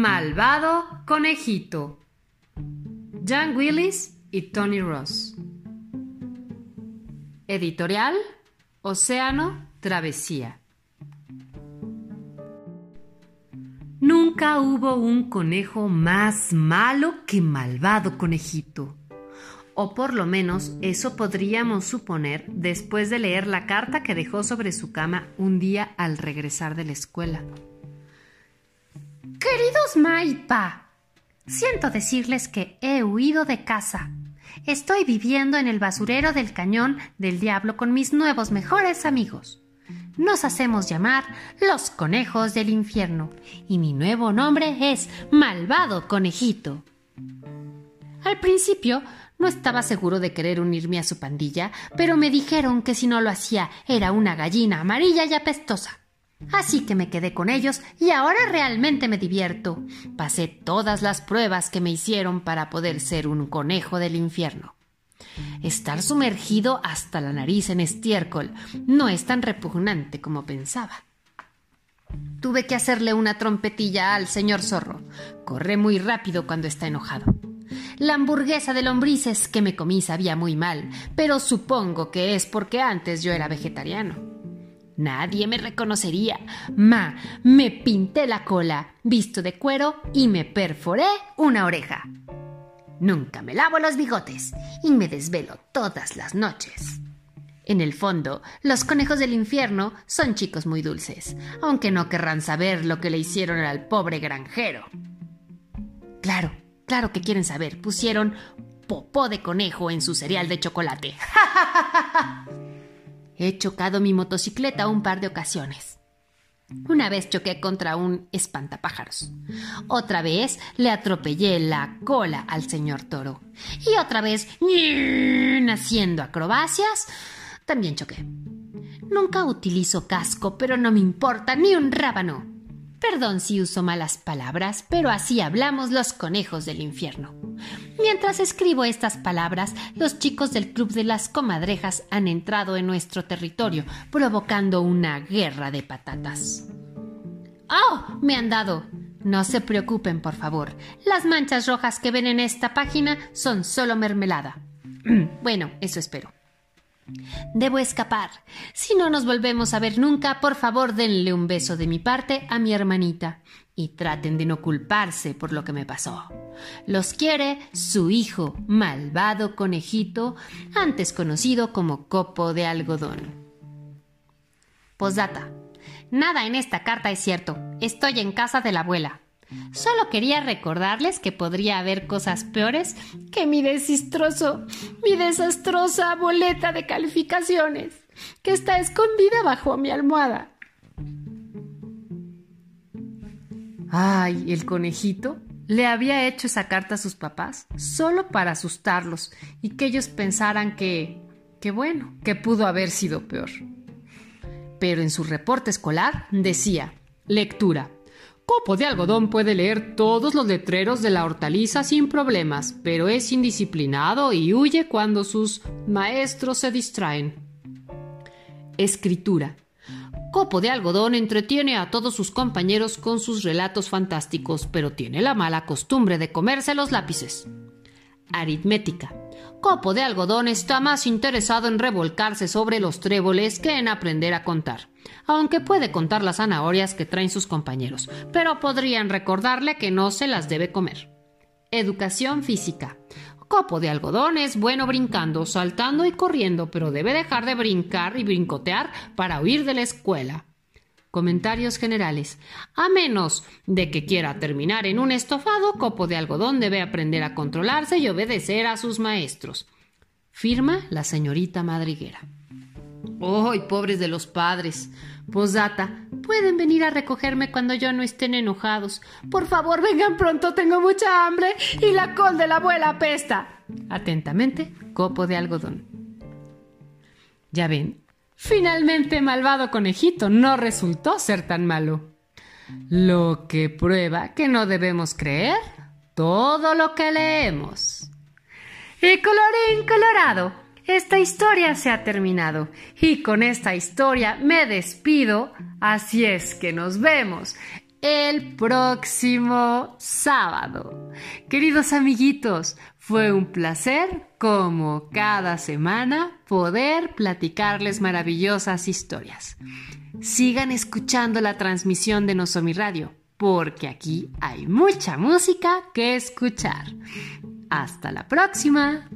Malvado Conejito. Jan Willis y Tony Ross. Editorial Océano Travesía. Nunca hubo un conejo más malo que malvado conejito. O por lo menos eso podríamos suponer después de leer la carta que dejó sobre su cama un día al regresar de la escuela. Queridos Maipa, siento decirles que he huido de casa. Estoy viviendo en el basurero del cañón del diablo con mis nuevos mejores amigos. Nos hacemos llamar los conejos del infierno y mi nuevo nombre es Malvado Conejito. Al principio no estaba seguro de querer unirme a su pandilla, pero me dijeron que si no lo hacía era una gallina amarilla y apestosa. Así que me quedé con ellos y ahora realmente me divierto. Pasé todas las pruebas que me hicieron para poder ser un conejo del infierno. Estar sumergido hasta la nariz en estiércol no es tan repugnante como pensaba. Tuve que hacerle una trompetilla al señor zorro. Corre muy rápido cuando está enojado. La hamburguesa de lombrices que me comí sabía muy mal, pero supongo que es porque antes yo era vegetariano. Nadie me reconocería. Ma, me pinté la cola, visto de cuero y me perforé una oreja. Nunca me lavo los bigotes y me desvelo todas las noches. En el fondo, los conejos del infierno son chicos muy dulces, aunque no querrán saber lo que le hicieron al pobre granjero. Claro, claro que quieren saber. Pusieron popó de conejo en su cereal de chocolate. He chocado mi motocicleta un par de ocasiones. Una vez choqué contra un espantapájaros. Otra vez le atropellé la cola al señor toro. Y otra vez, haciendo acrobacias, también choqué. Nunca utilizo casco, pero no me importa ni un rábano. Perdón si uso malas palabras, pero así hablamos los conejos del infierno. Mientras escribo estas palabras, los chicos del Club de las Comadrejas han entrado en nuestro territorio, provocando una guerra de patatas. ¡Oh! Me han dado. No se preocupen, por favor. Las manchas rojas que ven en esta página son solo mermelada. bueno, eso espero. Debo escapar. Si no nos volvemos a ver nunca, por favor denle un beso de mi parte a mi hermanita y traten de no culparse por lo que me pasó. Los quiere su hijo, malvado conejito, antes conocido como copo de algodón. Posdata. Nada en esta carta es cierto. Estoy en casa de la abuela. Solo quería recordarles que podría haber cosas peores que mi desastroso, mi desastrosa boleta de calificaciones, que está escondida bajo mi almohada. Ay, el conejito le había hecho esa carta a sus papás solo para asustarlos y que ellos pensaran que, que bueno, que pudo haber sido peor. Pero en su reporte escolar decía, lectura, Copo de algodón puede leer todos los letreros de la hortaliza sin problemas, pero es indisciplinado y huye cuando sus maestros se distraen. Escritura. Copo de algodón entretiene a todos sus compañeros con sus relatos fantásticos, pero tiene la mala costumbre de comerse los lápices. Aritmética. Copo de algodón está más interesado en revolcarse sobre los tréboles que en aprender a contar, aunque puede contar las zanahorias que traen sus compañeros, pero podrían recordarle que no se las debe comer. Educación física. Copo de algodón es bueno brincando, saltando y corriendo, pero debe dejar de brincar y brincotear para huir de la escuela. Comentarios generales. A menos de que quiera terminar en un estofado, Copo de Algodón debe aprender a controlarse y obedecer a sus maestros. Firma la señorita madriguera. ¡Ay, pobres de los padres! Posdata, pueden venir a recogerme cuando yo no estén enojados. Por favor, vengan pronto, tengo mucha hambre y la col de la abuela apesta. Atentamente, copo de algodón. Ya ven, Finalmente, malvado conejito no resultó ser tan malo. Lo que prueba que no debemos creer todo lo que leemos. Y colorín colorado, esta historia se ha terminado. Y con esta historia me despido. Así es que nos vemos el próximo sábado. Queridos amiguitos, fue un placer, como cada semana, poder platicarles maravillosas historias. Sigan escuchando la transmisión de Nosomi Radio, porque aquí hay mucha música que escuchar. Hasta la próxima.